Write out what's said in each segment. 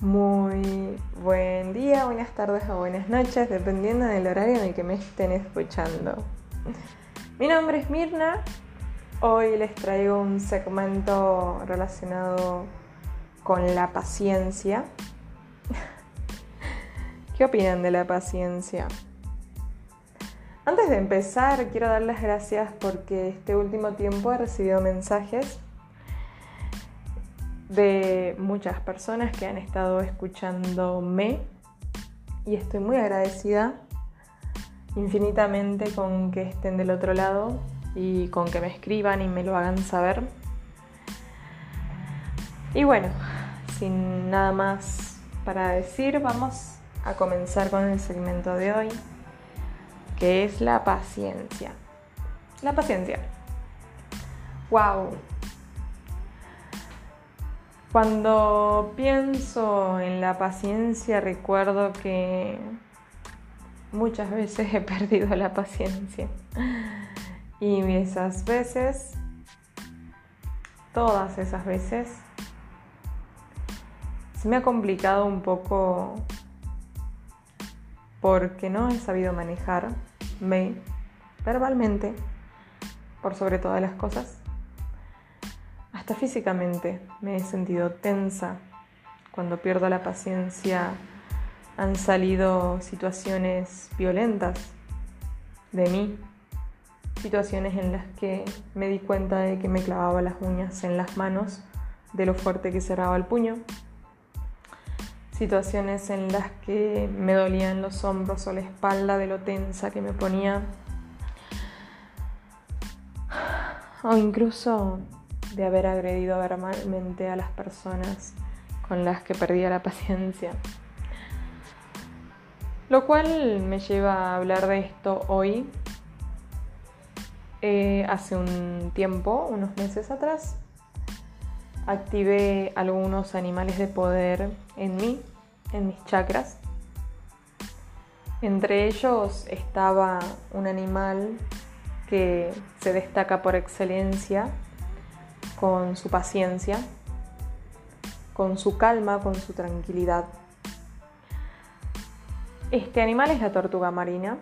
Muy buen día, buenas tardes o buenas noches, dependiendo del horario en el que me estén escuchando. Mi nombre es Mirna, hoy les traigo un segmento relacionado con la paciencia. ¿Qué opinan de la paciencia? Antes de empezar, quiero dar las gracias porque este último tiempo he recibido mensajes de muchas personas que han estado escuchándome y estoy muy agradecida infinitamente con que estén del otro lado y con que me escriban y me lo hagan saber. Y bueno, sin nada más para decir, vamos a comenzar con el segmento de hoy, que es la paciencia. La paciencia. ¡Wow! Cuando pienso en la paciencia recuerdo que muchas veces he perdido la paciencia. Y esas veces, todas esas veces, se me ha complicado un poco porque no he sabido manejarme verbalmente, por sobre todas las cosas hasta físicamente me he sentido tensa. Cuando pierdo la paciencia han salido situaciones violentas de mí. Situaciones en las que me di cuenta de que me clavaba las uñas en las manos de lo fuerte que cerraba el puño. Situaciones en las que me dolían los hombros o la espalda de lo tensa que me ponía. O incluso de haber agredido verbalmente a las personas con las que perdía la paciencia. Lo cual me lleva a hablar de esto hoy. Eh, hace un tiempo, unos meses atrás, activé algunos animales de poder en mí, en mis chakras. Entre ellos estaba un animal que se destaca por excelencia con su paciencia, con su calma, con su tranquilidad. Este animal es la tortuga marina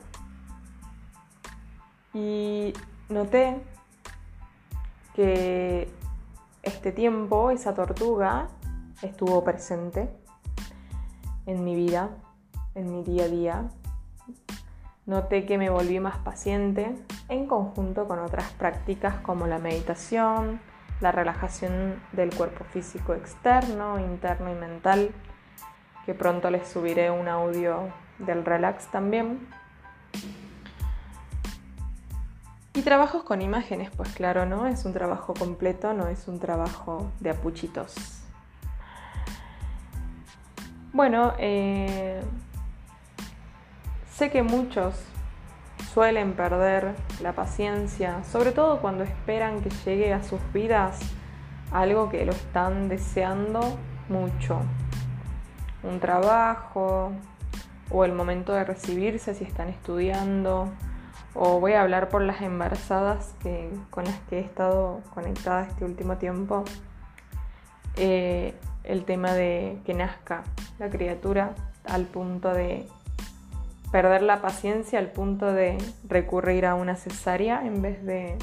y noté que este tiempo esa tortuga estuvo presente en mi vida, en mi día a día. Noté que me volví más paciente en conjunto con otras prácticas como la meditación, la relajación del cuerpo físico externo, interno y mental, que pronto les subiré un audio del relax también. Y trabajos con imágenes, pues claro, ¿no? Es un trabajo completo, no es un trabajo de apuchitos. Bueno, eh, sé que muchos suelen perder la paciencia, sobre todo cuando esperan que llegue a sus vidas algo que lo están deseando mucho. Un trabajo o el momento de recibirse si están estudiando. O voy a hablar por las embarazadas que, con las que he estado conectada este último tiempo. Eh, el tema de que nazca la criatura al punto de perder la paciencia al punto de recurrir a una cesárea en vez de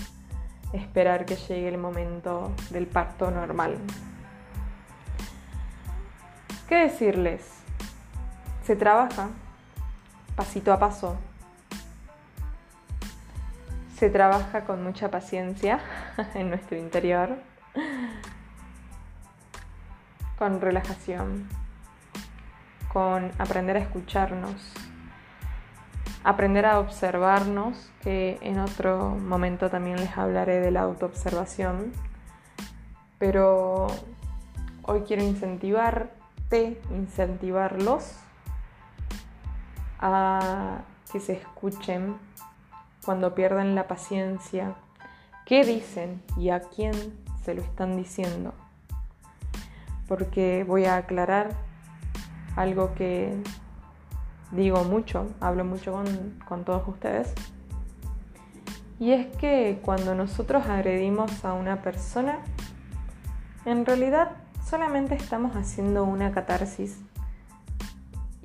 esperar que llegue el momento del parto normal. ¿Qué decirles? Se trabaja pasito a paso. Se trabaja con mucha paciencia en nuestro interior, con relajación, con aprender a escucharnos aprender a observarnos, que en otro momento también les hablaré de la autoobservación, pero hoy quiero incentivarte, incentivarlos a que se escuchen cuando pierden la paciencia, qué dicen y a quién se lo están diciendo. Porque voy a aclarar algo que digo mucho, hablo mucho con, todos ustedes. Y es que cuando nosotros agredimos a una persona, en realidad solamente estamos haciendo una catarsis.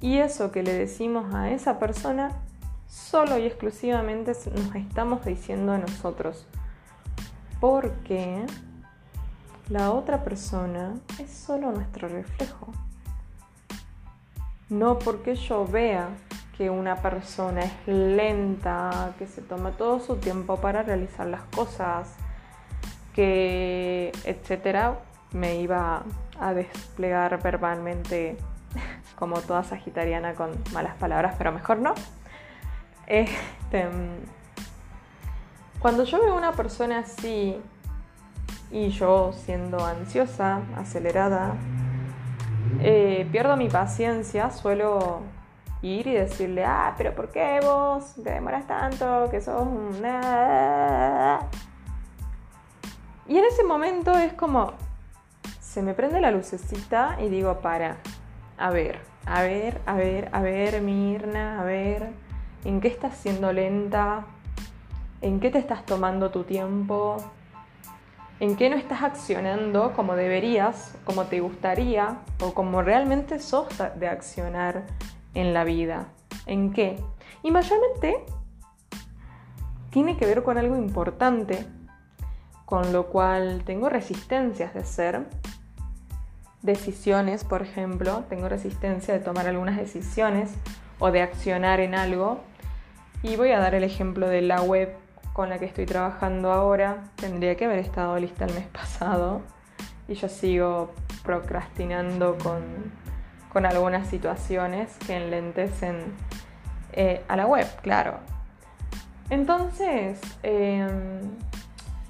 Y eso que le decimos a esa persona, solo y exclusivamente nos estamos diciendo a nosotros. Porque la otra persona es solo nuestro reflejo. No porque yo vea que una persona es lenta, que se toma todo su tiempo para realizar las cosas, que etcétera, me iba a desplegar verbalmente como toda sagitariana con malas palabras, pero mejor no. Este, cuando yo veo una persona así y yo siendo ansiosa, acelerada, eh, pierdo mi paciencia, suelo ir y decirle, ah, pero ¿por qué vos te demoras tanto? Que sos nada. Y en ese momento es como, se me prende la lucecita y digo, para, a ver, a ver, a ver, a ver, Mirna, a ver, ¿en qué estás siendo lenta? ¿En qué te estás tomando tu tiempo? ¿En qué no estás accionando como deberías, como te gustaría o como realmente sos de accionar en la vida? ¿En qué? Y mayormente tiene que ver con algo importante, con lo cual tengo resistencias de ser decisiones, por ejemplo, tengo resistencia de tomar algunas decisiones o de accionar en algo. Y voy a dar el ejemplo de la web con la que estoy trabajando ahora. Tendría que haber estado lista el mes pasado y yo sigo procrastinando con, con algunas situaciones que enlentecen eh, a la web, claro. Entonces, em,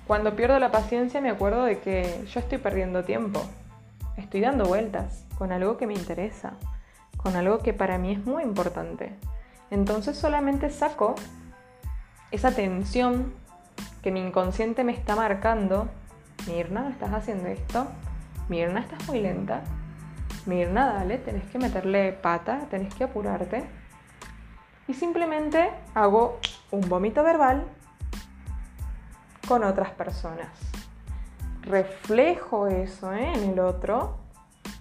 cuando pierdo la paciencia me acuerdo de que yo estoy perdiendo tiempo estoy dando vueltas con algo que me interesa, con algo que para mí es muy importante. Entonces solamente saco esa tensión que mi inconsciente me está marcando. Mirna, ¿estás haciendo esto? Mirna, estás muy lenta. Mirna, dale, tenés que meterle pata, tenés que apurarte. Y simplemente hago un vómito verbal con otras personas reflejo eso ¿eh? en el otro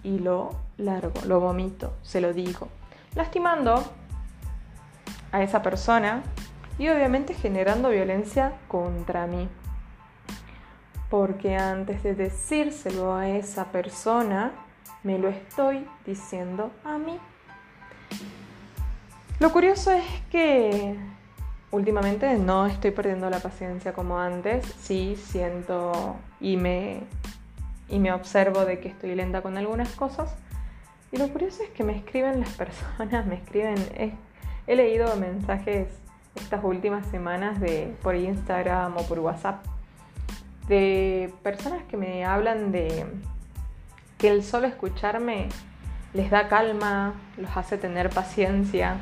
y lo largo, lo vomito, se lo digo, lastimando a esa persona y obviamente generando violencia contra mí. Porque antes de decírselo a esa persona, me lo estoy diciendo a mí. Lo curioso es que últimamente no estoy perdiendo la paciencia como antes, sí siento y me, y me observo de que estoy lenta con algunas cosas. Y lo curioso es que me escriben las personas, me escriben, he, leído mensajes estas últimas semanas de, por Instagram o por WhatsApp de personas que me hablan de que el solo escucharme les da calma, los hace tener paciencia,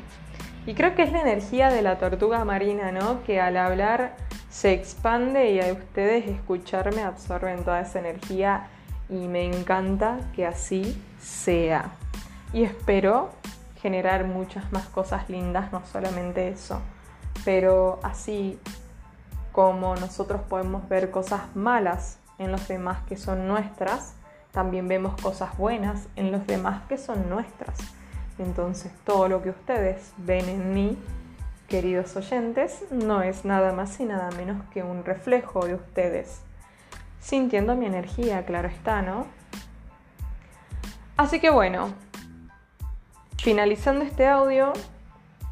y creo que es la energía de la tortuga marina, ¿no? Que al hablar se expande y a ustedes escucharme absorben toda esa energía y me encanta que así sea. Y espero generar muchas más cosas lindas, no solamente eso, pero así como nosotros podemos ver cosas malas en los demás que son nuestras, también vemos cosas buenas en los demás que son nuestras. Entonces todo lo que ustedes ven en mí, queridos oyentes, no es nada más y nada menos que un reflejo de ustedes. Sintiendo mi energía, claro está, ¿no? Así que bueno, finalizando este audio,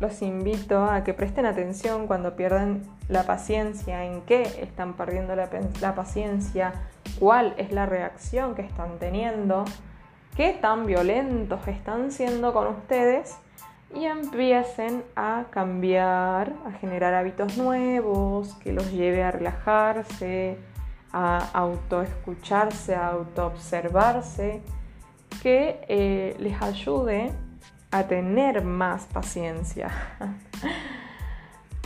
los invito a que presten atención cuando pierdan la paciencia, en qué están perdiendo la, la paciencia, cuál es la reacción que están teniendo qué tan violentos están siendo con ustedes y empiecen a cambiar, a generar hábitos nuevos que los lleve a relajarse, a autoescucharse, a autoobservarse, que eh, les ayude a tener más paciencia.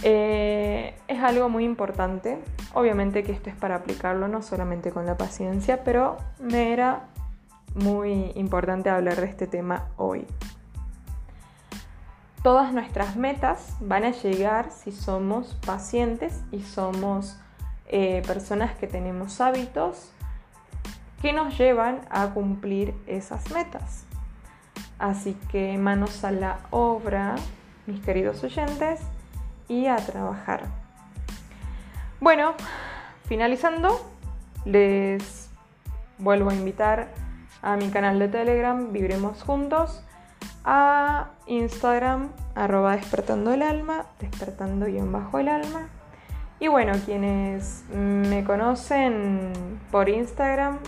Eh, es algo muy importante, obviamente que esto es para aplicarlo no solamente con la paciencia, pero me era muy importante hablar de este tema hoy. Todas nuestras metas van a llegar si somos pacientes y somos eh, personas que tenemos hábitos que nos llevan a cumplir esas metas. Así que manos a la obra, mis queridos oyentes, y a trabajar. Bueno, finalizando, les vuelvo a invitar a mi canal de Telegram, Vibremos Juntos, a Instagram, arroba despertando el alma, despertando guion bajo el alma. Y bueno, quienes me conocen por Instagram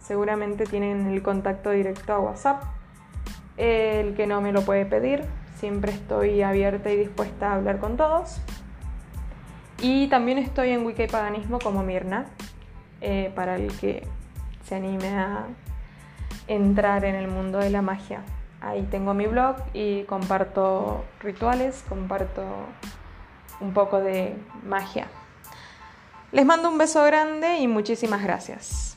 seguramente tienen el contacto directo a WhatsApp. El que no me lo puede pedir, siempre estoy abierta y dispuesta a hablar con todos. Y también estoy en Wiki Paganismo como Mirna, eh, para el que se anime a entrar en el mundo de la magia. Ahí tengo mi blog y comparto rituales, comparto un poco de magia. Les mando un beso grande y muchísimas gracias.